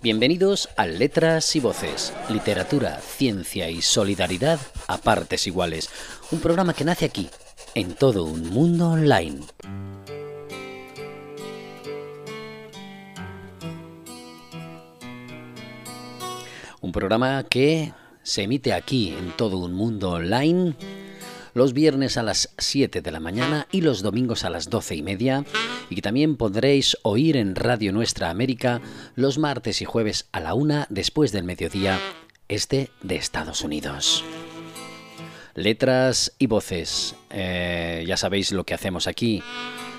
Bienvenidos a Letras y Voces, literatura, ciencia y solidaridad a partes iguales. Un programa que nace aquí, en todo un mundo online. Un programa que se emite aquí en todo un mundo online los viernes a las 7 de la mañana y los domingos a las 12 y media, y que también podréis oír en Radio Nuestra América los martes y jueves a la 1 después del mediodía, este de Estados Unidos. Letras y voces. Eh, ya sabéis lo que hacemos aquí.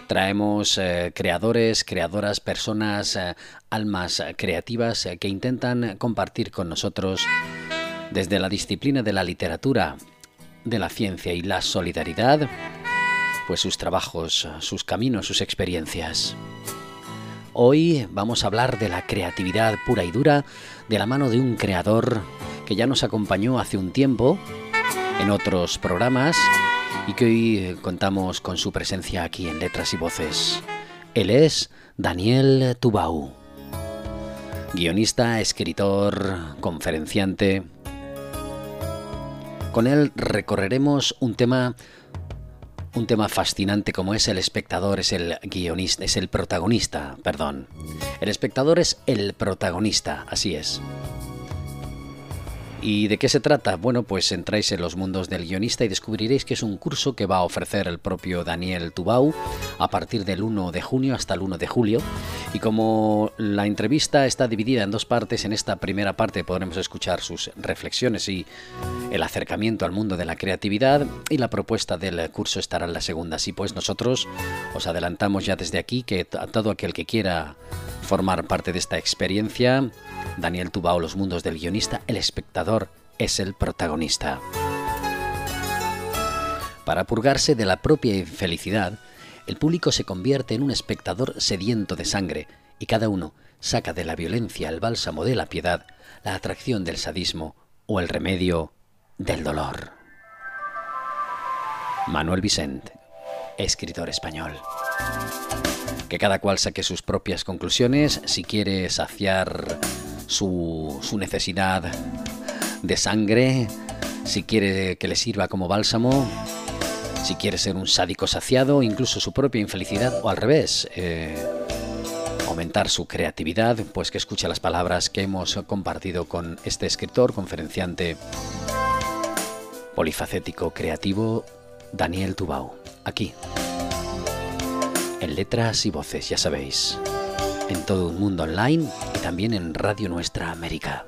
Traemos eh, creadores, creadoras, personas, eh, almas creativas que intentan compartir con nosotros desde la disciplina de la literatura de la ciencia y la solidaridad, pues sus trabajos, sus caminos, sus experiencias. Hoy vamos a hablar de la creatividad pura y dura de la mano de un creador que ya nos acompañó hace un tiempo en otros programas y que hoy contamos con su presencia aquí en Letras y Voces. Él es Daniel Tubau, guionista, escritor, conferenciante, con él recorreremos un tema un tema fascinante como es el espectador, es el guionista, es el protagonista, perdón. El espectador es el protagonista, así es. ¿Y de qué se trata? Bueno, pues entráis en los mundos del guionista y descubriréis que es un curso que va a ofrecer el propio Daniel Tubau a partir del 1 de junio hasta el 1 de julio. Y como la entrevista está dividida en dos partes, en esta primera parte podremos escuchar sus reflexiones y el acercamiento al mundo de la creatividad y la propuesta del curso estará en la segunda. Así pues, nosotros os adelantamos ya desde aquí que a todo aquel que quiera formar parte de esta experiencia, Daniel Tubao, Los Mundos del Guionista, el espectador es el protagonista. Para purgarse de la propia infelicidad, el público se convierte en un espectador sediento de sangre y cada uno saca de la violencia el bálsamo de la piedad, la atracción del sadismo o el remedio del dolor. Manuel Vicente, escritor español que cada cual saque sus propias conclusiones. Si quiere saciar su, necesidad de sangre, si quiere que le sirva como bálsamo, si quiere ser un sádico saciado, incluso su propia infelicidad, o al revés, eh, aumentar su creatividad, pues que escuche las palabras que hemos compartido con este escritor, conferenciante polifacético creativo, Daniel Tubau, aquí en letras y voces, ya sabéis, en todo un mundo online y también en Radio Nuestra América.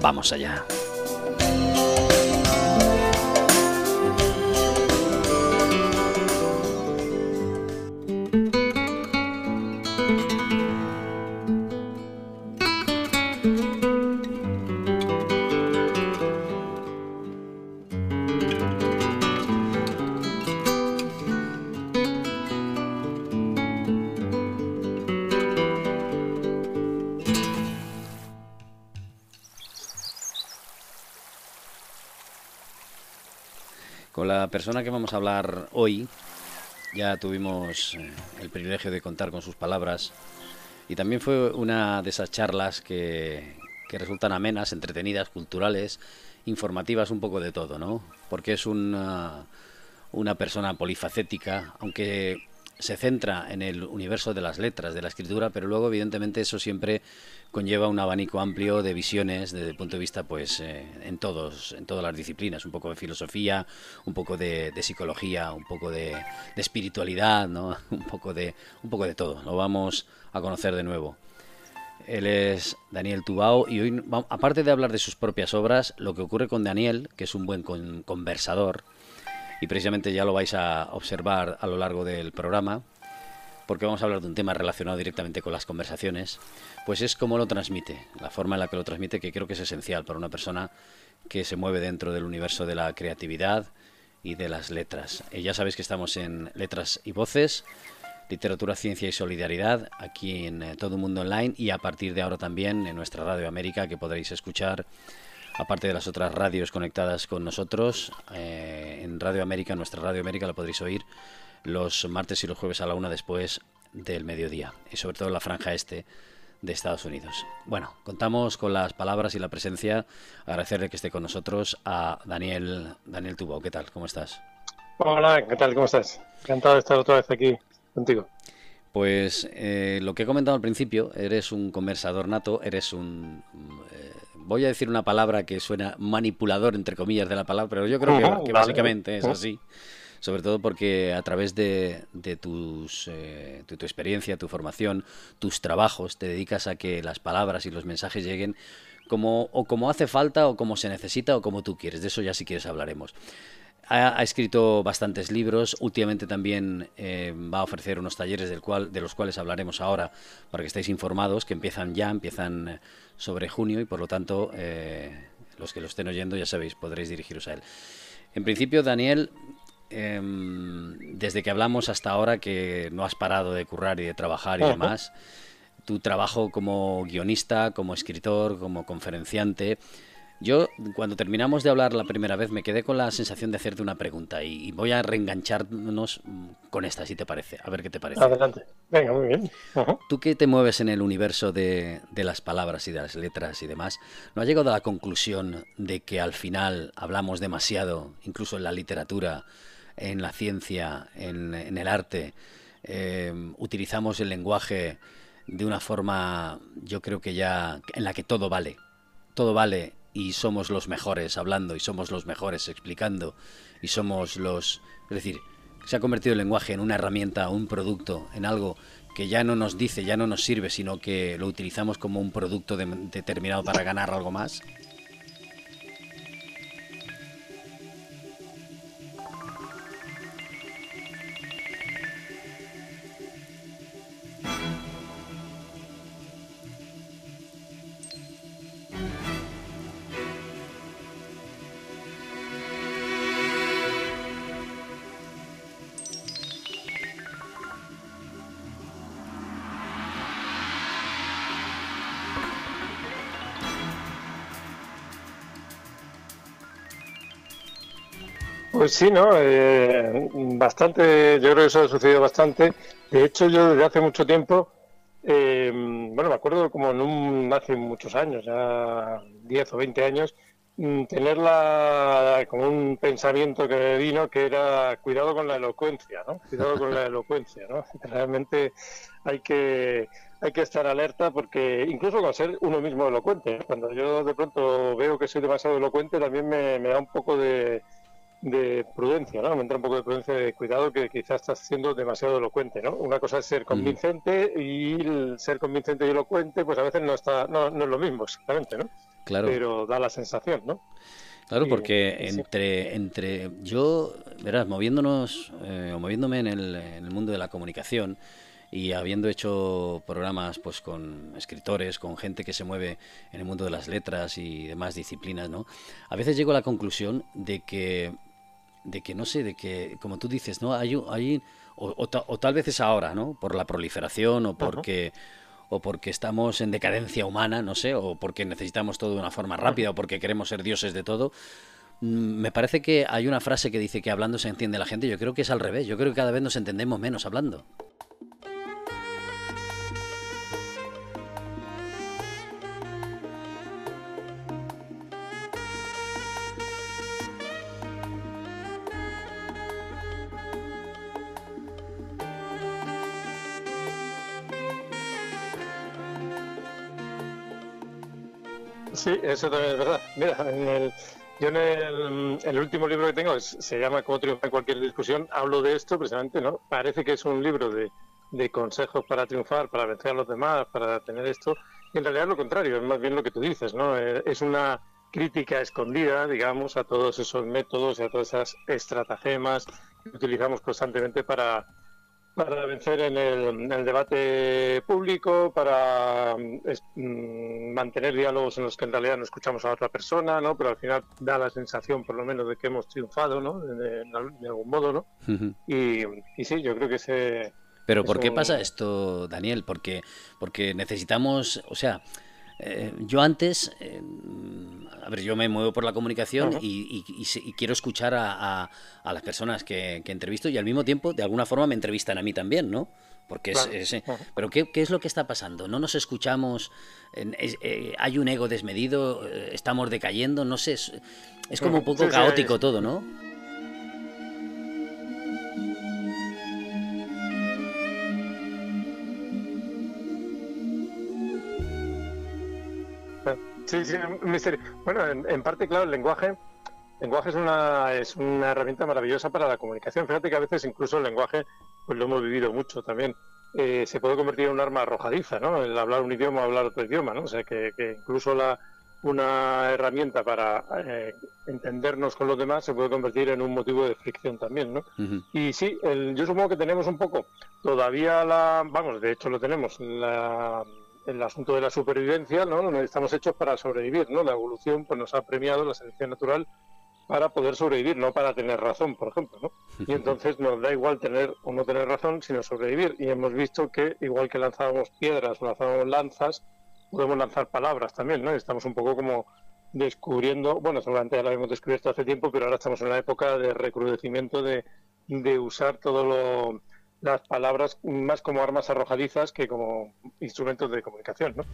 Vamos allá. La persona que vamos a hablar hoy ya tuvimos eh, el privilegio de contar con sus palabras y también fue una de esas charlas que, que resultan amenas, entretenidas, culturales, informativas, un poco de todo, ¿no? Porque es una, una persona polifacética, aunque se centra en el universo de las letras, de la escritura, pero luego evidentemente eso siempre conlleva un abanico amplio de visiones desde el punto de vista pues eh, en todos en todas las disciplinas un poco de filosofía un poco de, psicología un poco de, espiritualidad ¿no? un poco de un poco de todo lo vamos a conocer de nuevo él es Daniel Tubao y hoy aparte de hablar de sus propias obras lo que ocurre con Daniel que es un buen conversador y precisamente ya lo vais a observar a lo largo del programa porque vamos a hablar de un tema relacionado directamente con las conversaciones, pues es cómo lo transmite, la forma en la que lo transmite, que creo que es esencial para una persona que se mueve dentro del universo de la creatividad y de las letras. Y ya sabéis que estamos en Letras y Voces, Literatura, Ciencia y Solidaridad, aquí en eh, Todo Mundo Online y a partir de ahora también en nuestra Radio América, que podréis escuchar, aparte de las otras radios conectadas con nosotros, eh, en Radio América, nuestra Radio América la podréis oír los martes y los jueves a la una después del mediodía y sobre todo la franja este de Estados Unidos. Bueno, contamos con las palabras y la presencia, agradecerle que esté con nosotros a Daniel, Daniel Tubo. ¿Qué tal? ¿Cómo estás? Hola, ¿qué tal? ¿Cómo estás? Encantado de estar otra vez aquí contigo. Pues eh, lo que he comentado al principio, eres un conversador nato, eres un... Eh, voy a decir una palabra que suena manipulador, entre comillas, de la palabra, pero yo creo que, básicamente es así sobre todo porque a través de, tus, eh, tu experiencia, tu formación, tus trabajos, te dedicas a que las palabras y los mensajes lleguen como, o como hace falta, o como se necesita, o como tú quieres. De eso ya si quieres hablaremos. Ha, escrito bastantes libros, últimamente también eh, va a ofrecer unos talleres del cual, de los cuales hablaremos ahora para que estéis informados, que empiezan ya, empiezan eh, sobre junio y por lo tanto los que lo estén oyendo ya sabéis, podréis dirigiros a él. En principio, Daniel, Em, desde que hablamos hasta ahora que no has parado de currar y de trabajar y demás, tu trabajo como guionista, como escritor, como conferenciante, yo cuando terminamos de hablar la primera vez me quedé con la sensación de hacerte una pregunta y, voy a reengancharnos con esta, si te parece, a ver qué te parece. Adelante, venga, muy bien. Tú que te mueves en el universo de, de, las palabras y de las letras y demás, ¿no has llegado a la conclusión de que al final hablamos demasiado, incluso en la literatura, en la ciencia, en, el arte, eh, utilizamos el lenguaje de una forma, yo creo que ya, en la que todo vale. Todo vale y somos los mejores hablando y somos los mejores explicando y somos los... Es decir, se ha convertido el lenguaje en una herramienta, un producto, en algo que ya no nos dice, ya no nos sirve, sino que lo utilizamos como un producto determinado para ganar algo más. Pues sí, ¿no? Eh, bastante, yo creo que eso ha sucedido bastante. De hecho, yo desde hace mucho tiempo, eh, bueno, me acuerdo como en un, hace muchos años, ya 10 o 20 años, mm, tenerla como un pensamiento que me vino que era cuidado con la elocuencia, ¿no? Cuidado con la elocuencia, ¿no? Realmente hay que hay que estar alerta porque incluso con ser uno mismo elocuente, cuando yo de pronto veo que soy demasiado elocuente también me da un poco de, de prudencia, ¿no? Me entra un poco de prudencia de cuidado que quizás estás siendo demasiado elocuente, ¿no? Una cosa es ser mm. convincente y el ser convincente y elocuente, pues a veces no está, no, no es lo mismo exactamente, ¿no? Claro. Pero da la sensación, ¿no? Claro, porque entre, entre yo, verás, moviéndonos eh, o moviéndome en el, en el mundo de la comunicación, y habiendo hecho programas pues con escritores, con gente que se mueve en el mundo de las letras y demás disciplinas, ¿no? A veces llego a la conclusión de que de que no sé, de que, como tú dices, ¿no? Hay, hay o, tal vez es ahora, ¿no? Por la proliferación o porque, o porque estamos en decadencia humana, no sé, o porque necesitamos todo de una forma rápida o porque queremos ser dioses de todo. Mm, me parece que hay una frase que dice que hablando se entiende la gente. Yo creo que es al revés. Yo creo que cada vez nos entendemos menos hablando. Sí, eso también es verdad. Mira, en el, yo en el, último libro que tengo, se llama Cómo triunfar en cualquier discusión, hablo de esto precisamente, ¿no? Parece que es un libro de, de consejos para triunfar, para vencer a los demás, para tener esto, y en realidad es lo contrario, es más bien lo que tú dices, ¿no? Eh, es una crítica escondida, digamos, a todos esos métodos y a todas esas estratagemas que utilizamos constantemente para, para vencer en el, debate público, para mm, mantener diálogos en los que en realidad no escuchamos a otra persona, ¿no? Pero al final da la sensación, por lo menos, de que hemos triunfado, ¿no? De, algún modo, ¿no? y, y, sí, yo creo que ese... Pero ¿por qué pasa esto, Daniel? Porque, porque necesitamos, o sea, eh, yo antes, eh, a ver, yo me muevo por la comunicación y, quiero escuchar a, las personas que, entrevisto y al mismo tiempo, de alguna forma, me entrevistan a mí también, ¿no? Porque es, pero ¿qué, es lo que está pasando? ¿No nos escuchamos? Eh, ¿Hay un ego desmedido? Eh, ¿Estamos decayendo? No sé, es, como un poco caótico todo, ¿no? Sí, sí, un misterio. Bueno, en, parte, claro, el lenguaje, el lenguaje es una, es una herramienta maravillosa para la comunicación. Fíjate que a veces incluso el lenguaje, pues lo hemos vivido mucho también. Eh, se puede convertir en un arma arrojadiza, ¿no? El hablar un idioma o hablar otro idioma, ¿no? O sea, que, incluso la, una herramienta para eh, entendernos con los demás se puede convertir en un motivo de fricción también, ¿no? Y sí, yo supongo que tenemos un poco, todavía la, vamos, de hecho lo tenemos, la el asunto de la supervivencia, ¿no? Estamos hechos para sobrevivir, ¿no? La evolución pues nos ha premiado la selección natural para poder sobrevivir, no para tener razón, por ejemplo, ¿no? Y entonces nos da igual tener o no tener razón, sino sobrevivir. Y hemos visto que igual que lanzábamos piedras o lanzábamos lanzas, podemos lanzar palabras también, ¿no? Estamos un poco como descubriendo, bueno, seguramente ya lo hemos descubierto hace tiempo, pero ahora estamos en la época de recrudecimiento de, de usar todo lo las palabras más como armas arrojadizas que como instrumentos de comunicación, ¿no?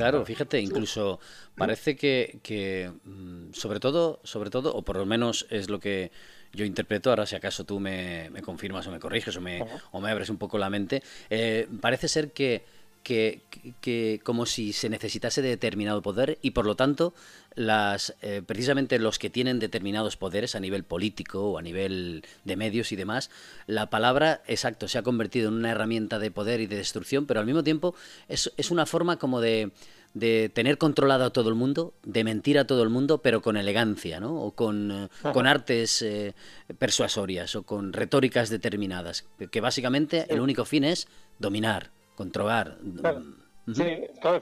Claro, fíjate, incluso parece que, que, mm, sobre todo, sobre todo, o por lo menos es lo que yo interpreto, ahora si acaso tú me, confirmas o me corriges o me, o me abres un poco la mente, eh, parece ser que que, que, como si se necesitase de determinado poder y por lo tanto las eh, precisamente los que tienen determinados poderes a nivel político o a nivel de medios y demás la palabra exacto se ha convertido en una herramienta de poder y de destrucción pero al mismo tiempo es, es una forma como de, de tener controlado a todo el mundo, de mentir a todo el mundo, pero con elegancia, ¿no? O con, eh, con artes eh, persuasorias o con retóricas determinadas, que básicamente el único fin es dominar, controlar. Sí, claro,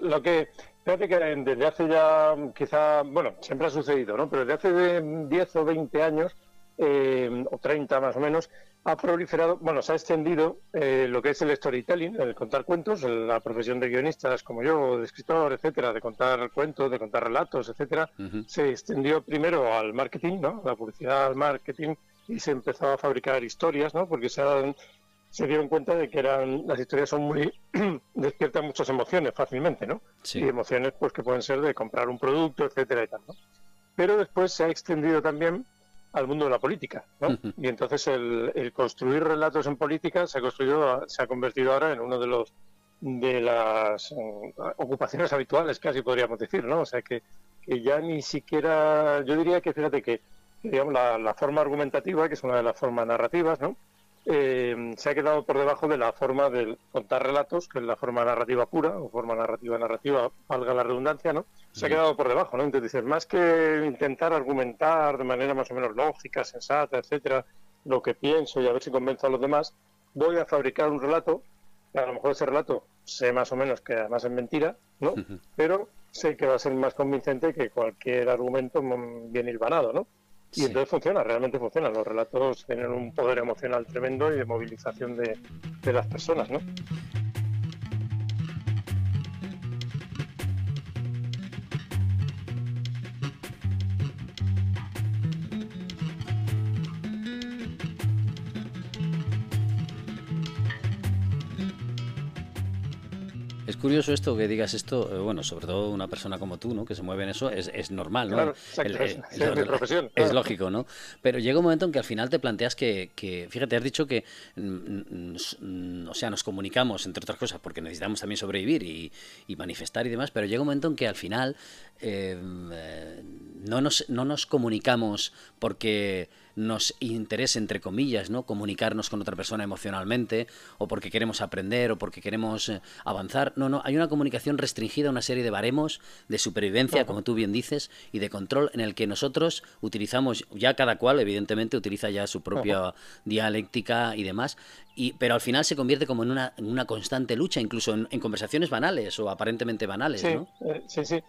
lo que fíjate que desde hace ya quizá, bueno, siempre ha sucedido, ¿no? Pero desde hace 10 o 20 años, eh, o 30 más o menos, ha proliferado, bueno, se ha extendido eh, lo que es el storytelling, el contar cuentos, la profesión de guionistas como yo, de escritor, etcétera, de contar cuentos, de contar relatos, etcétera, se extendió primero al marketing, ¿no? La publicidad al marketing y se empezó a fabricar historias, ¿no? Porque se han se dieron cuenta de que eran las historias son muy despiertan muchas emociones fácilmente, ¿no? Sí. Y emociones pues que pueden ser de comprar un producto, etcétera y tal, ¿no? Pero después se ha extendido también al mundo de la política, ¿no? Y entonces el, construir relatos en política se ha construido, se ha convertido ahora en uno de los de las eh, ocupaciones habituales, casi podríamos decir, ¿no? O sea que, que ya ni siquiera, yo diría que fíjate que digamos la, la forma argumentativa, que es una de las formas narrativas, ¿no? Eh, se ha quedado por debajo de la forma de contar relatos, que es la forma narrativa pura, o forma narrativa narrativa, valga la redundancia, ¿no? Se ha quedado por debajo, ¿no? Entonces, más que intentar argumentar de manera más o menos lógica, sensata, etcétera, lo que pienso y a ver si convenzo a los demás, voy a fabricar un relato, a lo mejor ese relato sé más o menos que además es mentira, ¿no? Pero sé que va a ser más convincente que cualquier argumento bien hilvanado, ¿no? Y entonces funciona, realmente funciona. Los relatos tienen un poder emocional tremendo y de movilización de, de las personas, ¿no? Curioso esto que digas esto, eh, bueno, sobre todo una persona como tú, ¿no? Que se mueve en eso, es, es normal, ¿no? es, profesión. Es lógico, ¿no? Pero llega un momento en que al final te planteas que, que fíjate, has dicho que, mm, mm, o sea, nos comunicamos, entre otras cosas, porque necesitamos también sobrevivir y, y manifestar y demás, pero llega un momento en que al final eh, eh, no, nos, no nos comunicamos porque nos interese, entre comillas, ¿no? comunicarnos con otra persona emocionalmente, o porque queremos aprender, o porque queremos eh, avanzar. No, no, hay una comunicación restringida a una serie de baremos de supervivencia, como tú bien dices, y de control en el que nosotros utilizamos, ya cada cual, evidentemente, utiliza ya su propia dialéctica y demás, y, pero al final se convierte como en una, en una constante lucha, incluso en, conversaciones banales o aparentemente banales, sí, ¿no? Eh, sí, sí,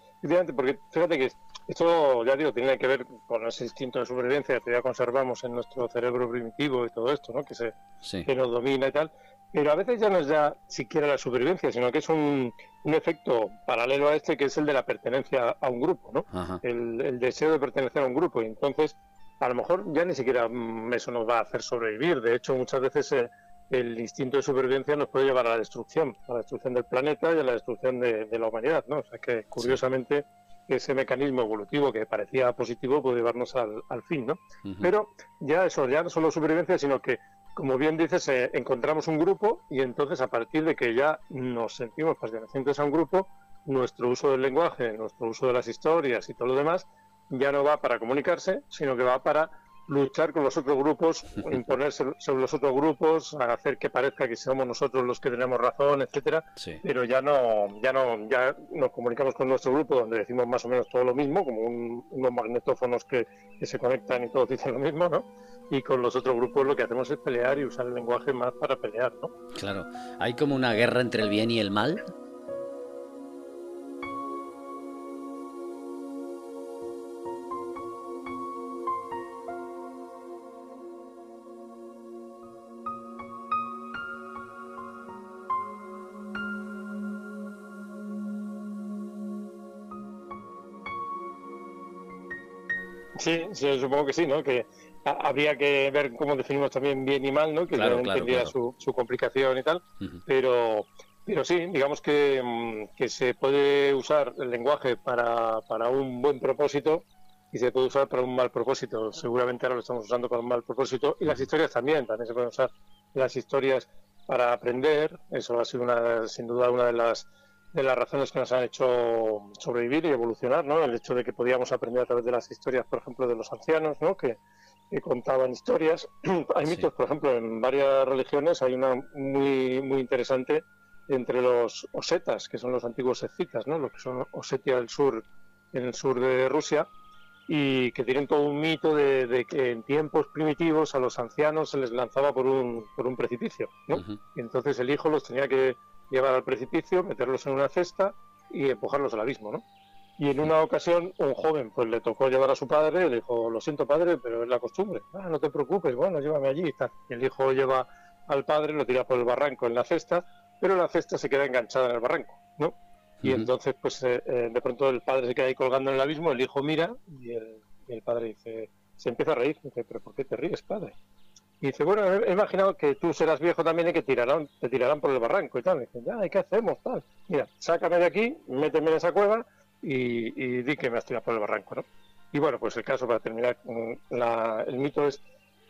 porque fíjate que esto, ya digo, tiene que ver con ese instinto de supervivencia que ya conservamos en nuestro cerebro primitivo y todo esto, ¿no? Que, se, que nos domina y tal. Pero a veces ya no es ya siquiera la supervivencia, sino que es un, un efecto paralelo a este que es el de la pertenencia a un grupo, ¿no? El, deseo de pertenecer a un grupo. Y entonces, a lo mejor ya ni siquiera mm, eso nos va a hacer sobrevivir. De hecho, muchas veces eh, el instinto de supervivencia nos puede llevar a la destrucción, a la destrucción del planeta y a la destrucción de, la humanidad, ¿no? O sea que, curiosamente, ese mecanismo evolutivo que parecía positivo puede llevarnos al, fin, ¿no? Pero ya eso, ya no solo supervivencia, sino que como bien dices, eh, encontramos un grupo y entonces a partir de que ya nos sentimos pertenecientes a un grupo, nuestro uso del lenguaje, nuestro uso de las historias y todo lo demás ya no va para comunicarse, sino que va para luchar con los otros grupos, imponerse sobre los otros grupos, hacer que parezca que somos nosotros los que tenemos razón, etcétera. Pero ya no, ya no, ya nos comunicamos con nuestro grupo donde decimos más o menos todo lo mismo, como unos magnetófonos que, que, se conectan y todos dicen lo mismo, ¿no? y con los otros grupos lo que hacemos es pelear y usar el lenguaje más para pelear, ¿no? Claro. ¿Hay como una guerra entre el bien y el mal? Sí, sí, supongo que sí, ¿no? Que habría que ver cómo definimos también bien y mal, ¿no? Que claro, tendría Su, complicación y tal, pero pero sí, digamos que, mm, que, se puede usar el lenguaje para, para un buen propósito y se puede usar para un mal propósito. Seguramente ahora lo estamos usando para un mal propósito y las historias también, también se pueden usar las historias para aprender. Eso ha sido una, sin duda una de las de las razones que nos han hecho sobrevivir y evolucionar, ¿no? El hecho de que podíamos aprender a través de las historias, por ejemplo, de los ancianos, ¿no? Que, que contaban historias. hay mitos, por ejemplo, en varias religiones, hay una muy, muy interesante entre los osetas, que son los antiguos escitas, ¿no? Los que son Osetia del Sur, en el sur de Rusia, y que tienen todo un mito de, que en tiempos primitivos a los ancianos se les lanzaba por un, por un precipicio, ¿no? Y entonces el hijo los tenía que llevar al precipicio, meterlos en una cesta y empujarlos al abismo, ¿no? Y en una ocasión un joven pues le tocó llevar a su padre y le dijo, lo siento padre, pero es la costumbre. Ah, no te preocupes, bueno, llévame allí y tal. Y el hijo lleva al padre, lo tira por el barranco en la cesta, pero la cesta se queda enganchada en el barranco, ¿no? Y entonces pues eh, eh, de pronto el padre se queda ahí colgando en el abismo, el hijo mira y el, y el padre dice, se empieza a reír, dice, pero ¿por qué te ríes, padre? Y dice, bueno, he imaginado que tú serás viejo también y que tirarán, te tirarán por el barranco y tal. Y dice, ya, qué hacemos? Tal. Mira, sácame de aquí, méteme en esa cueva y, di que me has tirado por el barranco, ¿no? Y bueno, pues el caso, para terminar, el mito es,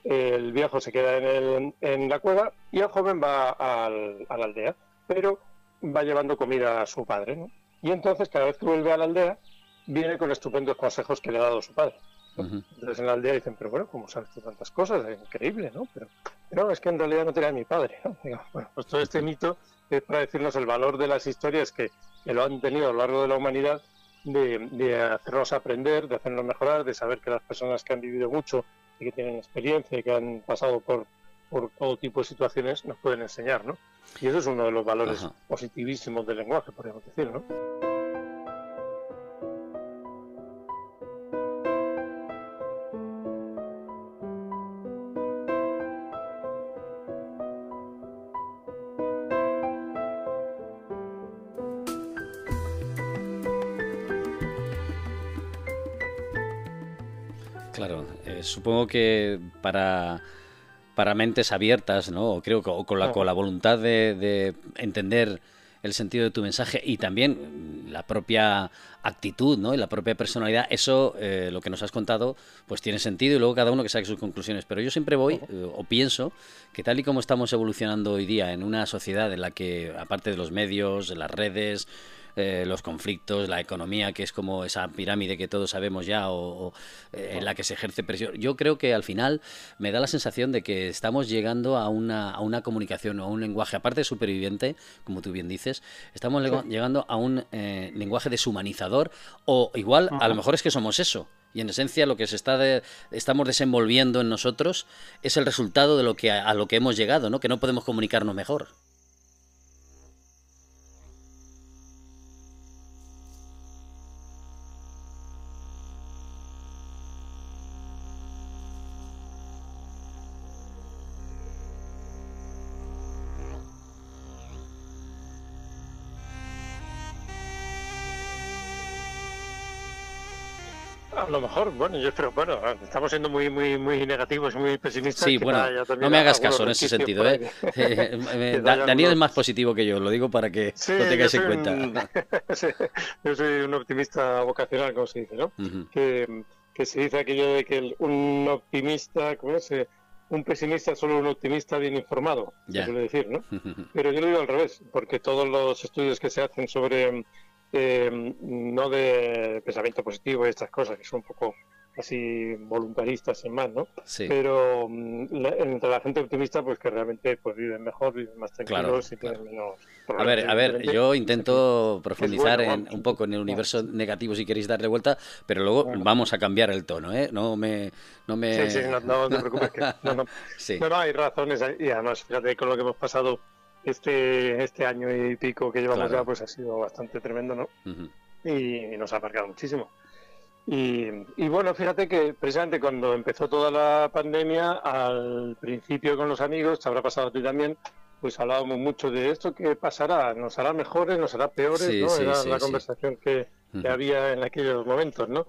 el viejo se queda en, el, en la cueva y el joven va al, a la aldea, pero va llevando comida a su padre, ¿no? Y entonces, cada vez que vuelve a la aldea, viene con estupendos consejos que le ha dado su padre. Entonces en la aldea dicen, pero bueno, ¿cómo sabes tú tantas cosas? Es increíble, ¿no? Pero, no, es que en realidad no tenía mi padre, ¿no? bueno, pues todo este mito es para decirnos el valor de las historias que, lo han tenido a lo largo de la humanidad, de, hacernos aprender, de hacernos mejorar, de saber que las personas que han vivido mucho y que tienen experiencia y que han pasado por, por todo tipo de situaciones nos pueden enseñar, ¿no? Y eso es uno de los valores positivísimos del lenguaje, podríamos decir, ¿no? Supongo que para, para mentes abiertas, ¿no? Creo que con la, con la voluntad de, entender el sentido de tu mensaje y también la propia actitud, ¿no? Y la propia personalidad, eso, eh, lo que nos has contado, pues tiene sentido y luego cada uno que saque sus conclusiones. Pero yo siempre voy eh, o pienso que tal y como estamos evolucionando hoy día en una sociedad en la que, aparte de los medios, de las redes, eh, los conflictos, la economía, que es como esa pirámide que todos sabemos ya, o, eh, en la que se ejerce presión. Yo creo que al final me da la sensación de que estamos llegando a una, a una comunicación o a un lenguaje, aparte de superviviente, como tú bien dices, estamos llegando a un eh, lenguaje deshumanizador, o igual, a lo mejor es que somos eso. Y en esencia lo que se está estamos desenvolviendo en nosotros es el resultado de lo que a, a lo que hemos llegado, ¿no? Que no podemos comunicarnos mejor. Lo mejor, bueno, yo espero, bueno, estamos siendo muy muy muy negativos, muy pesimistas. Sí, bueno, no me hagas caso en ese sentido, ¿eh? eh Daniel es más positivo que yo, lo digo para que lo tengáis en cuenta. yo soy un optimista vocacional, como se dice, ¿no? que, que, se dice aquello de que un optimista, ¿cómo es? Eh, un pesimista es solo un optimista bien informado, se suele decir, ¿no? Pero yo lo digo al revés, porque todos los estudios que se hacen sobre eh, no de pensamiento positivo y estas cosas que son un poco así voluntaristas sin más, ¿no? Pero mm, entre la gente optimista, pues que realmente pues viven mejor, viven más tranquilos y tienen menos A ver, a ver, yo intento profundizar en, un poco en el universo negativo si queréis darle vuelta, pero luego vamos a cambiar el tono, ¿eh? No me... No me... Sí, sí, no, te preocupes. Que, no, no. no, no, hay razones y además, fíjate, con lo que hemos pasado este, este año y pico que llevamos ya, pues ha sido bastante tremendo, ¿no? y, nos ha marcado muchísimo. Y, y, bueno, fíjate que precisamente cuando empezó toda la pandemia, al principio con los amigos, te habrá pasado a ti también, pues hablábamos mucho de esto que pasará, nos hará mejores, nos hará peores, ¿no? Era la conversación que, que, había en aquellos momentos, ¿no?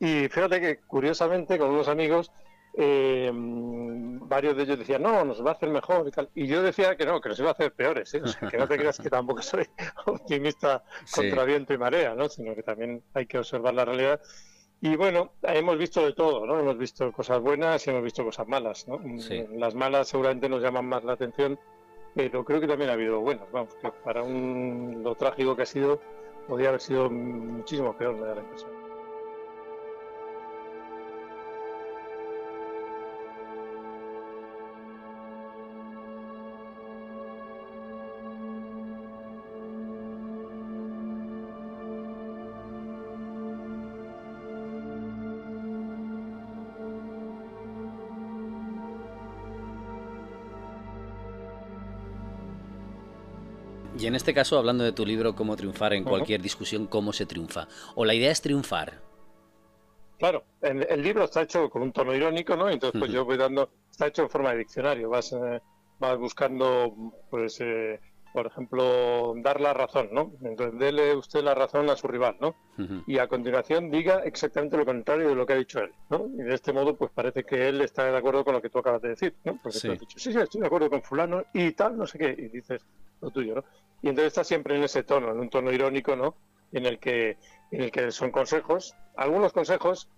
Y fíjate que curiosamente con unos amigos eh, varios de ellos decían, no, nos va a hacer mejor y tal. Y yo decía que no, que nos iba a hacer peores, ¿eh? que no te creas que tampoco soy optimista contra viento y marea, ¿no? Sino que también hay que observar la realidad. Y bueno, hemos visto de todo, ¿no? Hemos visto cosas buenas y hemos visto cosas malas, ¿no? Las malas seguramente nos llaman más la atención, pero creo que también ha habido buenas, vamos, que para un, lo trágico que ha sido, podría haber sido muchísimo peor, me da la impresión. Y en este caso, hablando de tu libro, Cómo triunfar en cualquier discusión, ¿cómo se triunfa? ¿O la idea es triunfar? Claro, el, libro está hecho con un tono irónico, ¿no? Entonces, pues yo voy dando, está hecho en forma de diccionario, vas, eh, vas buscando, pues, eh, por ejemplo, dar la razón, ¿no? Entonces, dele usted la razón a su rival, ¿no? Y a continuación diga exactamente lo contrario de lo que ha dicho él, ¿no? Y de este modo, pues parece que él está de acuerdo con lo que tú acabas de decir, ¿no? Porque tú has dicho, sí, sí, estoy de acuerdo con fulano y tal, no sé qué, y dices lo tuyo, ¿no? Y entonces está siempre en ese tono, en un tono irónico, ¿no? En el que, en el que son consejos. Algunos consejos,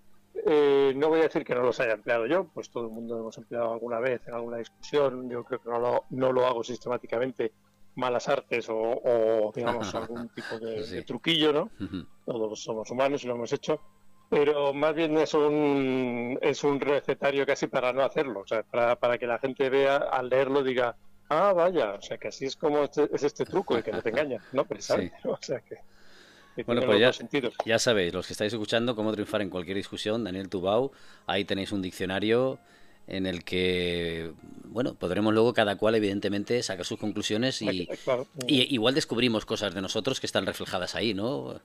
eh, no voy a decir que no los haya empleado yo, pues todo el mundo hemos empleado alguna vez en alguna discusión. Yo creo que no lo, no lo hago sistemáticamente malas artes o, digamos algún tipo de, truquillo, ¿no? Todos somos humanos y lo hemos hecho, pero más bien es un es un recetario casi para no hacerlo, o sea, para, para que la gente vea al leerlo diga Ah, vaya, o sea que así es como este, es este truco, el que no te engaña, ¿no? Precisamente, o sea que... bueno, pues ya, ya, sabéis, los que estáis escuchando cómo triunfar en cualquier discusión, Daniel Tubau, ahí tenéis un diccionario en el que, bueno, podremos luego cada cual, evidentemente, sacar sus conclusiones y, y igual descubrimos cosas de nosotros que están reflejadas ahí, ¿no?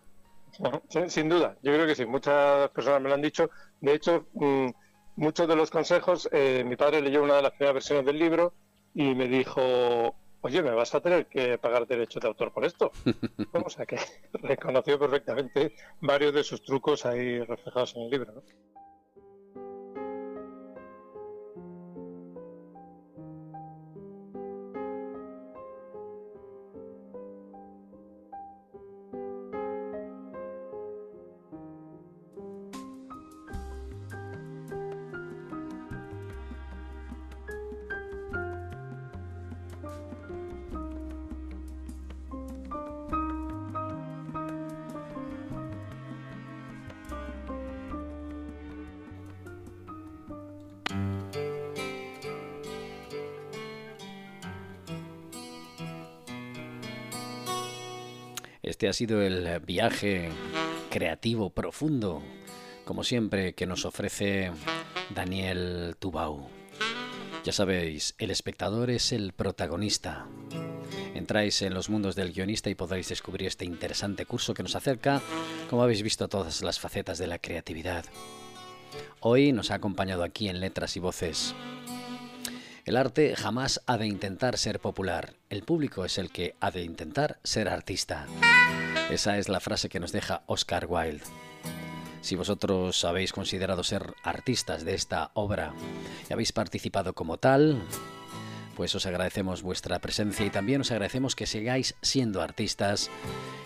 sin duda, yo creo que sí, muchas personas me lo han dicho. De hecho, mm, muchos de los consejos, eh, mi padre leyó una de las primeras versiones del libro y me dijo, oye, me vas a tener que pagar derecho de autor por esto. o sea que reconoció perfectamente varios de sus trucos ahí reflejados en el libro. ¿no? Este ha sido el viaje creativo profundo, como siempre, que nos ofrece Daniel Tubau. Ya sabéis, el espectador es el protagonista. Entráis en los mundos del guionista y podréis descubrir este interesante curso que nos acerca, como habéis visto, todas las facetas de la creatividad. Hoy nos ha acompañado aquí en Letras y Voces. El arte jamás ha de intentar ser popular, el público es el que ha de intentar ser artista. Esa es la frase que nos deja Oscar Wilde. Si vosotros habéis considerado ser artistas de esta obra y habéis participado como tal, pues os agradecemos vuestra presencia y también os agradecemos que sigáis siendo artistas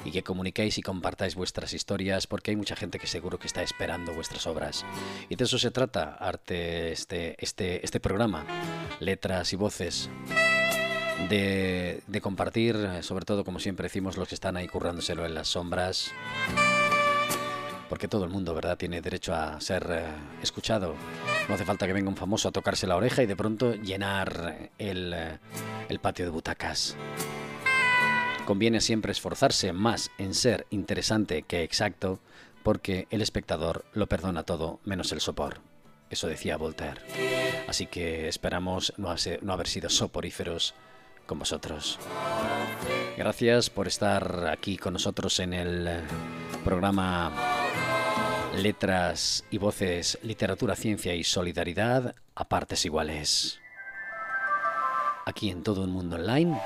y que comuniquéis y compartáis vuestras historias porque hay mucha gente que seguro que está esperando vuestras obras. Y de eso se trata arte este, este, este programa, letras y voces. De, compartir, sobre todo como siempre decimos, los que están ahí currándoselo en las sombras porque todo el mundo, ¿verdad?, tiene derecho a ser eh, escuchado. No hace falta que venga un famoso a tocarse la oreja y de pronto llenar el, eh, el patio de butacas. Conviene siempre esforzarse más en ser interesante que exacto, porque el espectador lo perdona todo menos el sopor. Eso decía Voltaire. Así que esperamos no, haber sido soporíferos con vosotros. Gracias por estar aquí con nosotros en el eh, programa Letras y voces, literatura, ciencia y solidaridad a partes iguales. Aquí en todo el mundo online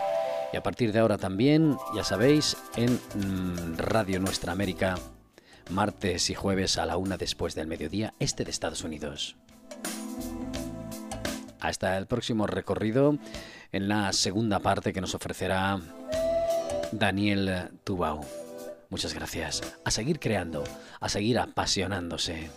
y a partir de ahora también, ya sabéis, en mm, Radio Nuestra América, martes y jueves a la una después del mediodía, este de Estados Unidos. Hasta el próximo recorrido en la segunda parte que nos ofrecerá Daniel Tubau. Muchas gracias. A seguir creando, a seguir apasionándose.